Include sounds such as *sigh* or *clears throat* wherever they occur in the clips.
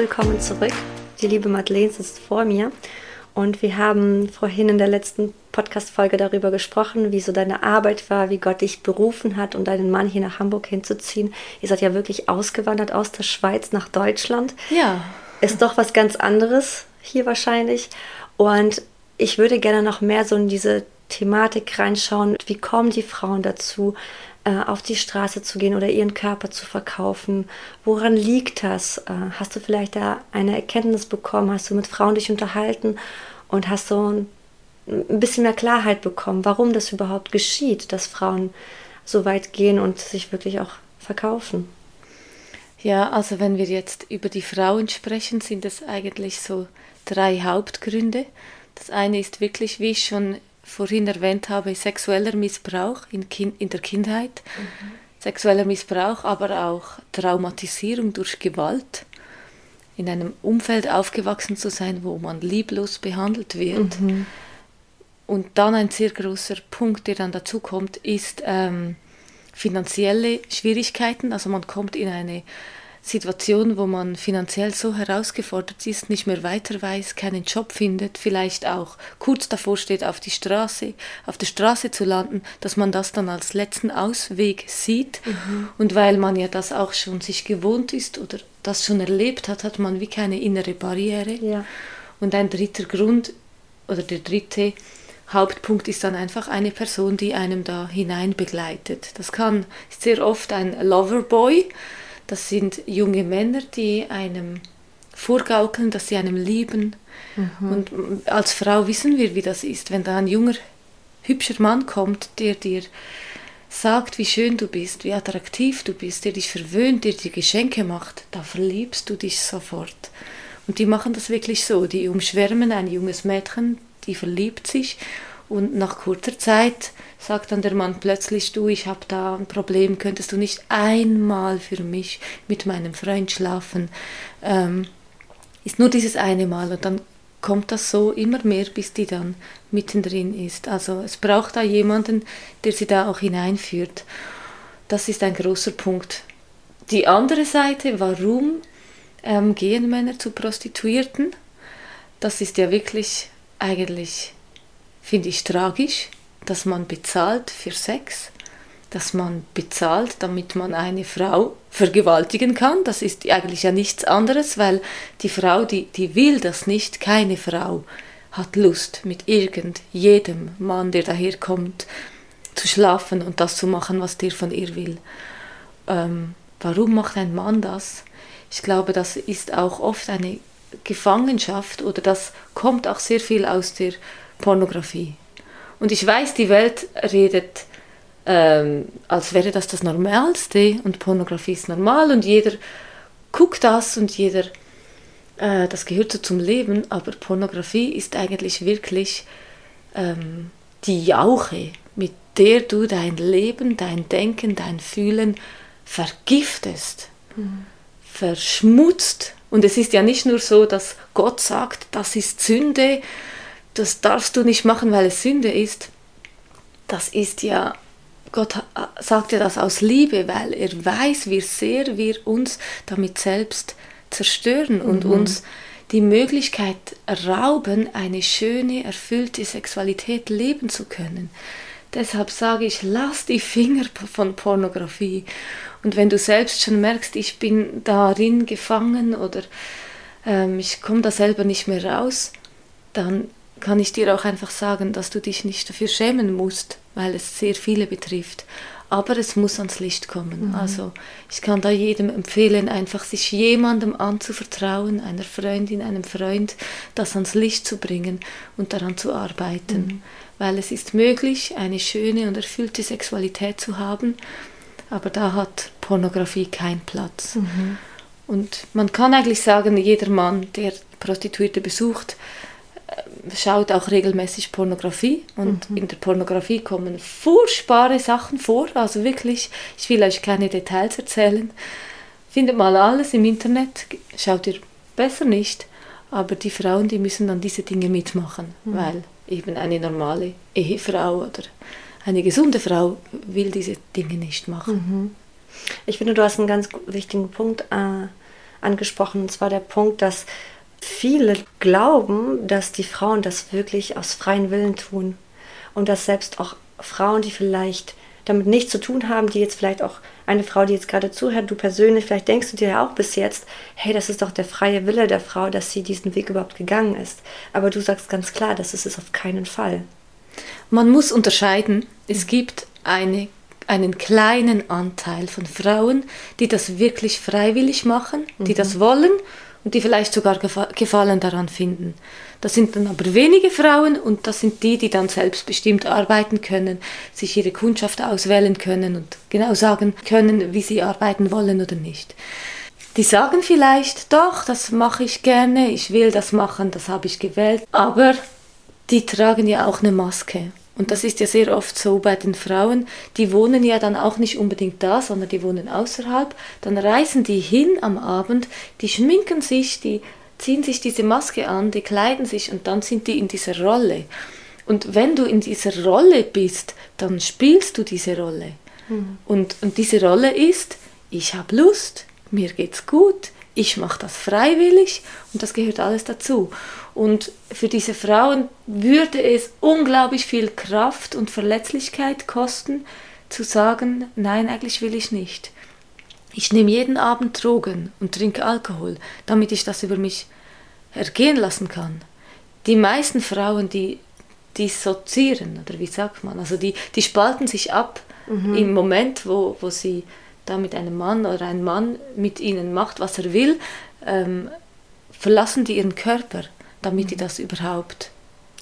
willkommen zurück. Die liebe Madeleine sitzt vor mir und wir haben vorhin in der letzten Podcast-Folge darüber gesprochen, wie so deine Arbeit war, wie Gott dich berufen hat, um deinen Mann hier nach Hamburg hinzuziehen. Ihr seid ja wirklich ausgewandert aus der Schweiz nach Deutschland. Ja. Ist doch was ganz anderes hier wahrscheinlich. Und ich würde gerne noch mehr so in diese Thematik reinschauen. Wie kommen die Frauen dazu, äh, auf die Straße zu gehen oder ihren Körper zu verkaufen? Woran liegt das? Äh, hast du vielleicht da eine Erkenntnis bekommen? Hast du mit Frauen dich unterhalten und hast so ein, bisschen mehr Klarheit bekommen, warum das überhaupt geschieht, dass Frauen so weit gehen und sich wirklich auch verkaufen? Ja, also wenn wir jetzt über die Frauen sprechen, sind es eigentlich so drei Hauptgründe. Das eine ist wirklich, wie ich schon vorhin erwähnt habe, sexueller Missbrauch in, kind, in der Kindheit, mhm. sexueller Missbrauch, aber auch Traumatisierung durch Gewalt, in einem Umfeld aufgewachsen zu sein, wo man lieblos behandelt wird. Mhm. Und dann ein sehr großer Punkt, der dann dazu kommt, ist ähm, finanzielle Schwierigkeiten. Also man kommt in eine Situation, wo man finanziell so herausgefordert ist, nicht mehr weiter weiß, keinen Job findet, vielleicht auch kurz davor steht, auf die Straße, auf der Straße zu landen, dass man das dann als letzten Ausweg sieht. Mhm. Und weil man ja das auch schon sich gewohnt ist oder das schon erlebt hat, hat man wie keine innere Barriere. Ja. Und ein dritter Grund oder der dritte Hauptpunkt ist dann einfach eine Person, die einem da hinein begleitet. Das kann ist sehr oft ein Loverboy, das sind junge Männer, die einem vorgaukeln, dass sie einem lieben. Mhm. Und als Frau wissen wir, wie das ist, wenn da ein junger, hübscher Mann kommt, der dir sagt, wie schön du bist, wie attraktiv du bist, der dich verwöhnt, der dir Geschenke macht, da verliebst du dich sofort. Und die machen das wirklich so, die umschwärmen ein junges Mädchen, die verliebt sich und nach kurzer Zeit sagt dann der Mann plötzlich, du, ich habe da ein Problem, könntest du nicht einmal für mich mit meinem Freund schlafen? Ähm, ist nur dieses eine Mal und dann kommt das so immer mehr, bis die dann mittendrin ist. Also es braucht da jemanden, der sie da auch hineinführt. Das ist ein großer Punkt. Die andere Seite, warum ähm, gehen Männer zu Prostituierten? Das ist ja wirklich eigentlich finde ich tragisch, dass man bezahlt für Sex, dass man bezahlt, damit man eine Frau vergewaltigen kann. Das ist eigentlich ja nichts anderes, weil die Frau, die, die will das nicht, keine Frau hat Lust mit irgendjedem Mann, der daherkommt, zu schlafen und das zu machen, was der von ihr will. Ähm, warum macht ein Mann das? Ich glaube, das ist auch oft eine Gefangenschaft oder das kommt auch sehr viel aus der Pornografie. Und ich weiß, die Welt redet, ähm, als wäre das das Normalste und Pornografie ist normal und jeder guckt das und jeder, äh, das gehört so zum Leben, aber Pornografie ist eigentlich wirklich ähm, die Jauche, mit der du dein Leben, dein Denken, dein Fühlen vergiftest, mhm. verschmutzt. Und es ist ja nicht nur so, dass Gott sagt, das ist Sünde das darfst du nicht machen, weil es Sünde ist. Das ist ja, Gott sagt ja das aus Liebe, weil er weiß, wie sehr wir uns damit selbst zerstören und mhm. uns die Möglichkeit rauben, eine schöne, erfüllte Sexualität leben zu können. Deshalb sage ich, lass die Finger von Pornografie. Und wenn du selbst schon merkst, ich bin darin gefangen oder ähm, ich komme da selber nicht mehr raus, dann kann ich dir auch einfach sagen, dass du dich nicht dafür schämen musst, weil es sehr viele betrifft. Aber es muss ans Licht kommen. Mhm. Also ich kann da jedem empfehlen, einfach sich jemandem anzuvertrauen, einer Freundin, einem Freund, das ans Licht zu bringen und daran zu arbeiten. Mhm. Weil es ist möglich, eine schöne und erfüllte Sexualität zu haben, aber da hat Pornografie keinen Platz. Mhm. Und man kann eigentlich sagen, jeder Mann, der Prostituierte besucht, schaut auch regelmäßig Pornografie und mhm. in der Pornografie kommen furchtbare Sachen vor, also wirklich, ich will euch keine Details erzählen. Findet mal alles im Internet, schaut ihr besser nicht, aber die Frauen, die müssen dann diese Dinge mitmachen, mhm. weil eben eine normale Ehefrau oder eine gesunde Frau will diese Dinge nicht machen. Mhm. Ich finde, du hast einen ganz wichtigen Punkt äh, angesprochen, und zwar der Punkt, dass viele glauben, dass die Frauen das wirklich aus freien Willen tun und dass selbst auch Frauen, die vielleicht damit nichts zu tun haben, die jetzt vielleicht auch eine Frau, die jetzt gerade zuhört, du persönlich, vielleicht denkst du dir ja auch bis jetzt, hey, das ist doch der freie Wille der Frau, dass sie diesen Weg überhaupt gegangen ist. Aber du sagst ganz klar, das ist es auf keinen Fall. Man muss unterscheiden, es gibt eine, einen kleinen Anteil von Frauen, die das wirklich freiwillig machen, die mhm. das wollen und die vielleicht sogar Gefallen daran finden. Das sind dann aber wenige Frauen und das sind die, die dann selbstbestimmt arbeiten können, sich ihre Kundschaft auswählen können und genau sagen können, wie sie arbeiten wollen oder nicht. Die sagen vielleicht, doch, das mache ich gerne, ich will das machen, das habe ich gewählt, aber die tragen ja auch eine Maske. Und das ist ja sehr oft so bei den Frauen, die wohnen ja dann auch nicht unbedingt da, sondern die wohnen außerhalb. Dann reisen die hin am Abend, die schminken sich, die ziehen sich diese Maske an, die kleiden sich und dann sind die in dieser Rolle. Und wenn du in dieser Rolle bist, dann spielst du diese Rolle. Mhm. Und, und diese Rolle ist, ich habe Lust, mir geht's gut, ich mache das freiwillig und das gehört alles dazu. Und für diese Frauen würde es unglaublich viel Kraft und Verletzlichkeit kosten, zu sagen, nein, eigentlich will ich nicht. Ich nehme jeden Abend Drogen und trinke Alkohol, damit ich das über mich ergehen lassen kann. Die meisten Frauen, die dissoziieren, oder wie sagt man, also die, die spalten sich ab mhm. im Moment, wo, wo sie da mit einem Mann oder ein Mann mit ihnen macht, was er will, ähm, verlassen die ihren Körper, damit mhm. die das überhaupt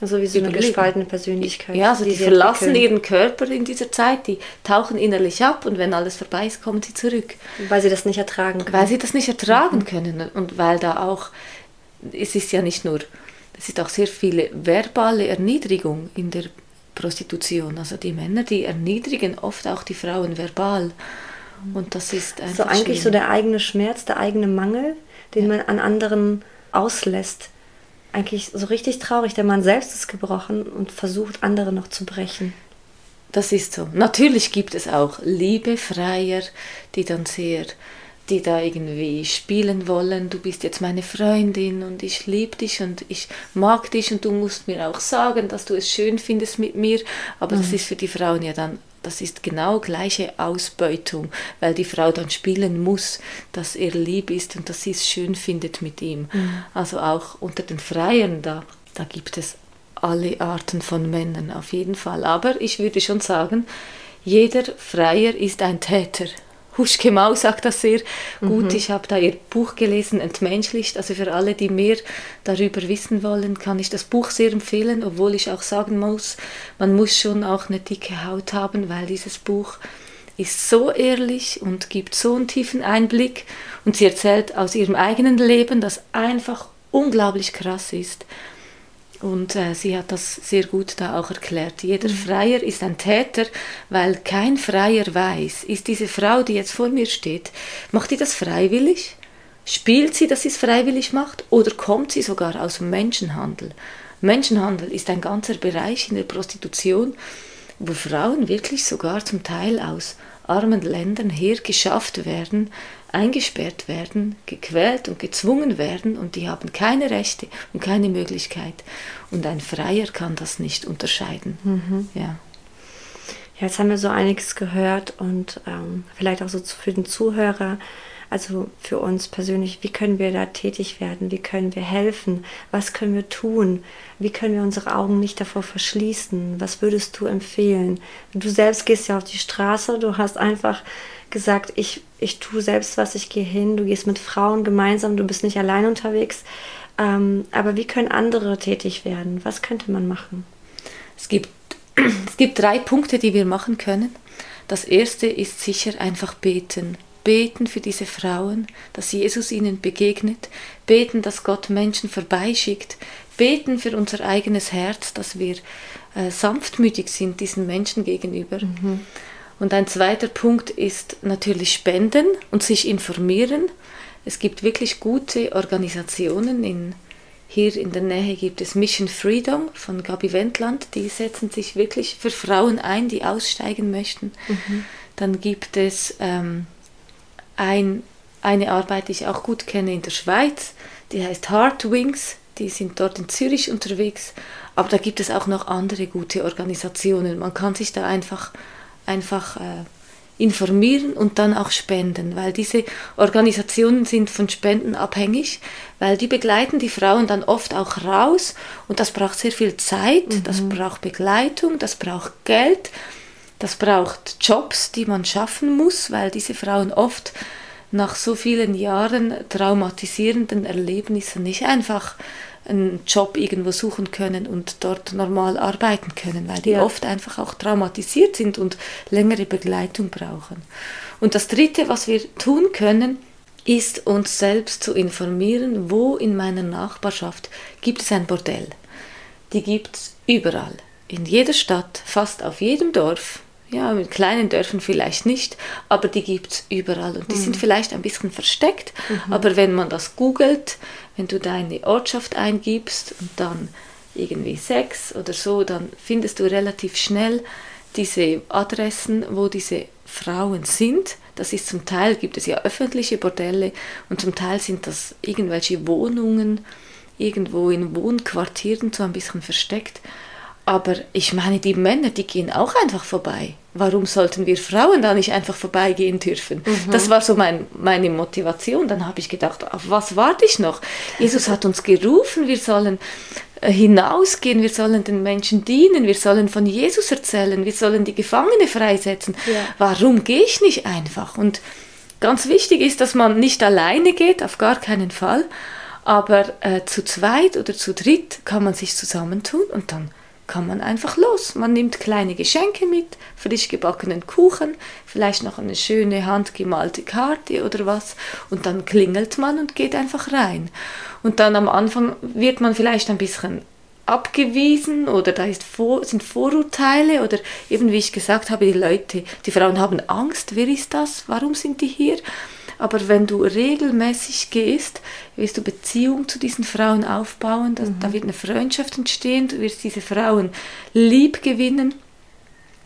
also wie so eine gespaltene Persönlichkeit. Ja, also die, die verlassen ihren Körper in dieser Zeit, die tauchen innerlich ab und wenn alles vorbei ist, kommen sie zurück. Weil sie das nicht ertragen können. Weil sie das nicht ertragen mhm. können und weil da auch, es ist ja nicht nur, es ist auch sehr viele verbale Erniedrigung in der Prostitution. Also die Männer, die erniedrigen oft auch die Frauen verbal. Und das ist einfach. So eigentlich schwierig. so der eigene Schmerz, der eigene Mangel, den ja. man an anderen auslässt eigentlich so richtig traurig. Der Mann selbst ist gebrochen und versucht, andere noch zu brechen. Das ist so. Natürlich gibt es auch Liebefreier, die dann sehr, die da irgendwie spielen wollen. Du bist jetzt meine Freundin und ich liebe dich und ich mag dich und du musst mir auch sagen, dass du es schön findest mit mir. Aber mhm. das ist für die Frauen ja dann das ist genau gleiche Ausbeutung, weil die Frau dann spielen muss, dass er lieb ist und dass sie es schön findet mit ihm. Mhm. Also auch unter den Freien, da, da gibt es alle Arten von Männern auf jeden Fall. Aber ich würde schon sagen, jeder Freier ist ein Täter. Huschke Mau sagt das sehr gut. Mhm. Ich habe da ihr Buch gelesen, Entmenschlicht. Also für alle, die mehr darüber wissen wollen, kann ich das Buch sehr empfehlen, obwohl ich auch sagen muss, man muss schon auch eine dicke Haut haben, weil dieses Buch ist so ehrlich und gibt so einen tiefen Einblick und sie erzählt aus ihrem eigenen Leben, das einfach unglaublich krass ist. Und äh, sie hat das sehr gut da auch erklärt. Jeder mhm. Freier ist ein Täter, weil kein Freier weiß, ist diese Frau, die jetzt vor mir steht, macht die das freiwillig? Spielt sie, dass sie es freiwillig macht? Oder kommt sie sogar aus dem Menschenhandel? Menschenhandel ist ein ganzer Bereich in der Prostitution, wo Frauen wirklich sogar zum Teil aus armen Ländern hergeschafft werden, eingesperrt werden, gequält und gezwungen werden und die haben keine Rechte und keine Möglichkeit. Und ein Freier kann das nicht unterscheiden. Mhm. Ja. Ja, jetzt haben wir so einiges gehört und ähm, vielleicht auch so für den Zuhörer, also für uns persönlich, wie können wir da tätig werden? Wie können wir helfen? Was können wir tun? Wie können wir unsere Augen nicht davor verschließen? Was würdest du empfehlen? Du selbst gehst ja auf die Straße, du hast einfach gesagt, ich, ich tue selbst was, ich gehe hin, du gehst mit Frauen gemeinsam, du bist nicht allein unterwegs. Ähm, aber wie können andere tätig werden? Was könnte man machen? Es gibt, *clears throat* es gibt drei Punkte, die wir machen können. Das erste ist sicher einfach beten. Beten für diese Frauen, dass Jesus ihnen begegnet. Beten, dass Gott Menschen vorbeischickt. Beten für unser eigenes Herz, dass wir äh, sanftmütig sind diesen Menschen gegenüber. Mhm. Und ein zweiter Punkt ist natürlich Spenden und sich informieren. Es gibt wirklich gute Organisationen. In, hier in der Nähe gibt es Mission Freedom von Gabi Wendland. Die setzen sich wirklich für Frauen ein, die aussteigen möchten. Mhm. Dann gibt es ähm, ein eine Arbeit, die ich auch gut kenne in der Schweiz, die heißt Heart Wings. Die sind dort in Zürich unterwegs. Aber da gibt es auch noch andere gute Organisationen. Man kann sich da einfach, einfach äh, informieren und dann auch spenden, weil diese Organisationen sind von Spenden abhängig, weil die begleiten die Frauen dann oft auch raus und das braucht sehr viel Zeit, mhm. das braucht Begleitung, das braucht Geld, das braucht Jobs, die man schaffen muss, weil diese Frauen oft nach so vielen Jahren traumatisierenden Erlebnissen nicht einfach einen Job irgendwo suchen können und dort normal arbeiten können, weil die ja. oft einfach auch traumatisiert sind und längere Begleitung brauchen. Und das Dritte, was wir tun können, ist uns selbst zu informieren, wo in meiner Nachbarschaft gibt es ein Bordell. Die gibt es überall, in jeder Stadt, fast auf jedem Dorf. Ja, in kleinen Dörfern vielleicht nicht, aber die gibt es überall und die mhm. sind vielleicht ein bisschen versteckt, mhm. aber wenn man das googelt, wenn du deine Ortschaft eingibst und dann irgendwie Sex oder so, dann findest du relativ schnell diese Adressen, wo diese Frauen sind. Das ist zum Teil gibt es ja öffentliche Bordelle und zum Teil sind das irgendwelche Wohnungen irgendwo in Wohnquartieren so ein bisschen versteckt. Aber ich meine, die Männer, die gehen auch einfach vorbei. Warum sollten wir Frauen da nicht einfach vorbeigehen dürfen? Mhm. Das war so mein, meine Motivation. Dann habe ich gedacht, auf was warte ich noch? Jesus hat uns gerufen, wir sollen äh, hinausgehen, wir sollen den Menschen dienen, wir sollen von Jesus erzählen, wir sollen die Gefangene freisetzen. Ja. Warum gehe ich nicht einfach? Und ganz wichtig ist, dass man nicht alleine geht, auf gar keinen Fall, aber äh, zu zweit oder zu dritt kann man sich zusammentun und dann kann man einfach los. Man nimmt kleine Geschenke mit, frisch gebackenen Kuchen, vielleicht noch eine schöne handgemalte Karte oder was und dann klingelt man und geht einfach rein. Und dann am Anfang wird man vielleicht ein bisschen abgewiesen oder da vor, sind Vorurteile oder eben wie ich gesagt habe, die Leute, die Frauen haben Angst, wer ist das, warum sind die hier? Aber wenn du regelmäßig gehst, wirst du Beziehung zu diesen Frauen aufbauen, da, mhm. da wird eine Freundschaft entstehen, du wirst diese Frauen lieb gewinnen.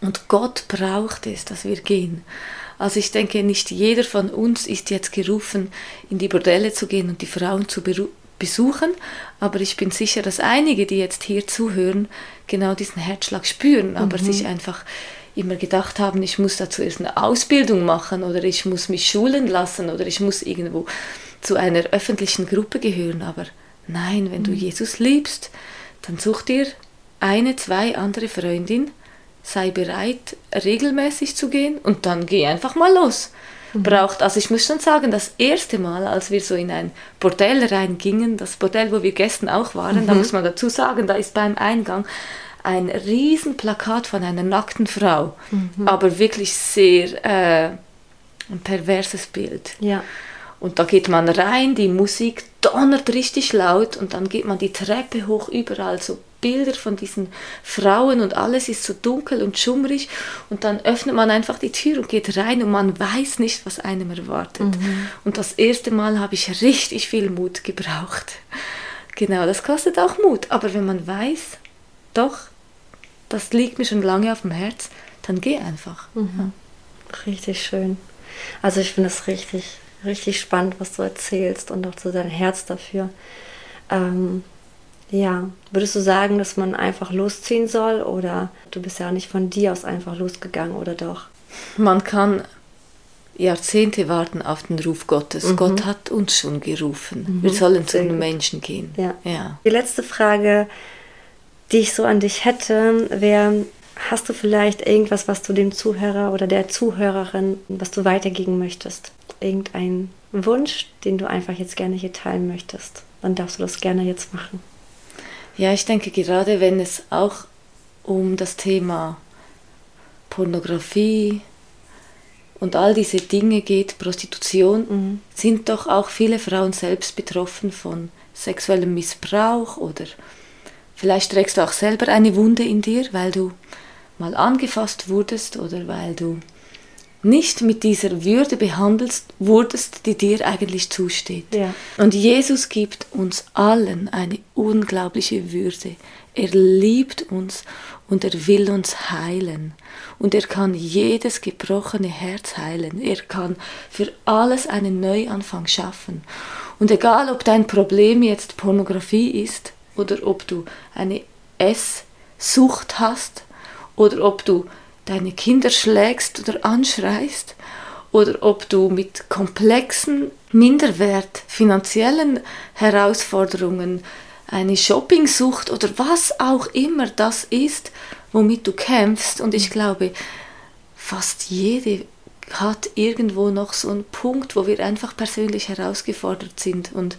Und Gott braucht es, dass wir gehen. Also ich denke, nicht jeder von uns ist jetzt gerufen, in die Bordelle zu gehen und die Frauen zu besuchen, aber ich bin sicher, dass einige, die jetzt hier zuhören, genau diesen Herzschlag spüren, aber mhm. sich einfach immer gedacht haben, ich muss da zuerst eine Ausbildung machen oder ich muss mich schulen lassen oder ich muss irgendwo zu einer öffentlichen Gruppe gehören. Aber nein, wenn mhm. du Jesus liebst, dann such dir eine, zwei andere Freundin, sei bereit, regelmäßig zu gehen und dann geh einfach mal los. Mhm. Braucht, also ich muss schon sagen, das erste Mal, als wir so in ein Bordell reingingen, das Bordell, wo wir gestern auch waren, mhm. da muss man dazu sagen, da ist beim Eingang ein Riesenplakat von einer nackten Frau, mhm. aber wirklich sehr äh, ein perverses Bild. Ja. Und da geht man rein, die Musik donnert richtig laut und dann geht man die Treppe hoch, überall so Bilder von diesen Frauen und alles ist so dunkel und schummrig und dann öffnet man einfach die Tür und geht rein und man weiß nicht, was einem erwartet. Mhm. Und das erste Mal habe ich richtig viel Mut gebraucht. Genau, das kostet auch Mut, aber wenn man weiß, doch, das liegt mir schon lange auf dem Herz, dann geh einfach. Mhm. Richtig schön. Also ich finde es richtig, richtig spannend, was du erzählst und auch so dein Herz dafür. Ähm, ja, würdest du sagen, dass man einfach losziehen soll oder du bist ja nicht von dir aus einfach losgegangen oder doch? Man kann Jahrzehnte warten auf den Ruf Gottes. Mhm. Gott hat uns schon gerufen. Mhm. Wir sollen zu den Menschen gehen. Ja. ja. Die letzte Frage die ich so an dich hätte, wäre, hast du vielleicht irgendwas, was du dem Zuhörer oder der Zuhörerin, was du weitergeben möchtest? Irgendein Wunsch, den du einfach jetzt gerne hier teilen möchtest? Dann darfst du das gerne jetzt machen. Ja, ich denke gerade, wenn es auch um das Thema Pornografie und all diese Dinge geht, Prostitution, mhm. sind doch auch viele Frauen selbst betroffen von sexuellem Missbrauch oder Vielleicht trägst du auch selber eine Wunde in dir, weil du mal angefasst wurdest oder weil du nicht mit dieser Würde behandelt wurdest, die dir eigentlich zusteht. Ja. Und Jesus gibt uns allen eine unglaubliche Würde. Er liebt uns und er will uns heilen. Und er kann jedes gebrochene Herz heilen. Er kann für alles einen Neuanfang schaffen. Und egal, ob dein Problem jetzt Pornografie ist oder ob du eine Esssucht hast oder ob du deine Kinder schlägst oder anschreist oder ob du mit komplexen Minderwert, finanziellen Herausforderungen, eine Shoppingsucht oder was auch immer das ist, womit du kämpfst. Und ich glaube, fast jede hat irgendwo noch so einen Punkt, wo wir einfach persönlich herausgefordert sind. Und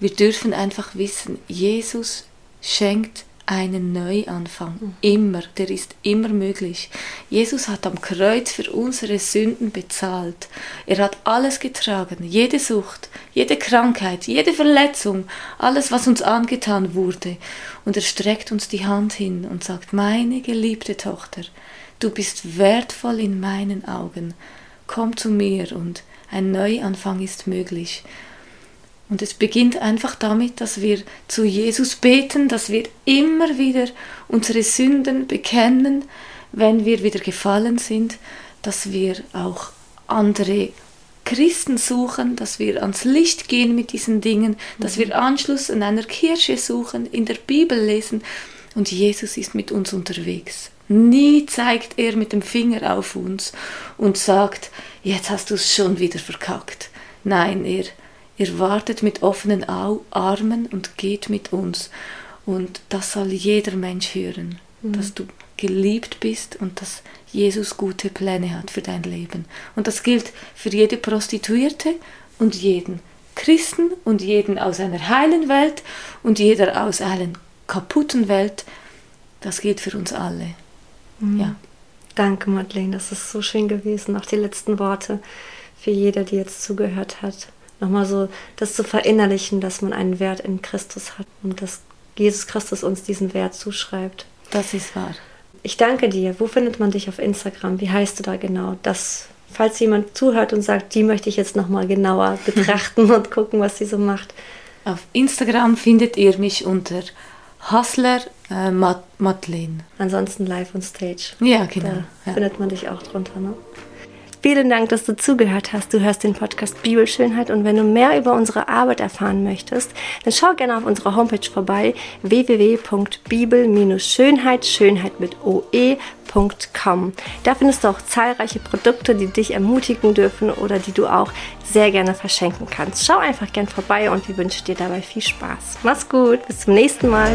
wir dürfen einfach wissen, Jesus schenkt einen Neuanfang. Mhm. Immer, der ist immer möglich. Jesus hat am Kreuz für unsere Sünden bezahlt. Er hat alles getragen, jede Sucht, jede Krankheit, jede Verletzung, alles, was uns angetan wurde. Und er streckt uns die Hand hin und sagt, meine geliebte Tochter, du bist wertvoll in meinen Augen. Komm zu mir und ein Neuanfang ist möglich. Und es beginnt einfach damit, dass wir zu Jesus beten, dass wir immer wieder unsere Sünden bekennen, wenn wir wieder gefallen sind, dass wir auch andere Christen suchen, dass wir ans Licht gehen mit diesen Dingen, dass wir mhm. Anschluss an einer Kirche suchen, in der Bibel lesen und Jesus ist mit uns unterwegs. Nie zeigt er mit dem Finger auf uns und sagt, jetzt hast du es schon wieder verkackt. Nein, er er wartet mit offenen Armen und geht mit uns. Und das soll jeder Mensch hören, mhm. dass du geliebt bist und dass Jesus gute Pläne hat für dein Leben. Und das gilt für jede Prostituierte und jeden Christen und jeden aus einer heilen Welt und jeder aus einer kaputten Welt. Das gilt für uns alle. Mhm. Ja. Danke, Madeleine. Das ist so schön gewesen. Auch die letzten Worte für jeder, die jetzt zugehört hat nochmal so das zu verinnerlichen, dass man einen Wert in Christus hat und dass Jesus Christus uns diesen Wert zuschreibt. Das ist wahr. Ich danke dir. Wo findet man dich auf Instagram? Wie heißt du da genau? Das, falls jemand zuhört und sagt, die möchte ich jetzt nochmal genauer betrachten *laughs* und gucken, was sie so macht. Auf Instagram findet ihr mich unter Hustler äh, Madeleine. Ansonsten live on stage. Ja, genau. Da ja. findet man dich auch drunter, ne? Vielen Dank, dass du zugehört hast. Du hörst den Podcast Bibelschönheit und wenn du mehr über unsere Arbeit erfahren möchtest, dann schau gerne auf unserer Homepage vorbei www.bibel-schönheit, Schönheit mit oe.com. Da findest du auch zahlreiche Produkte, die dich ermutigen dürfen oder die du auch sehr gerne verschenken kannst. Schau einfach gern vorbei und wir wünschen dir dabei viel Spaß. Mach's gut, bis zum nächsten Mal.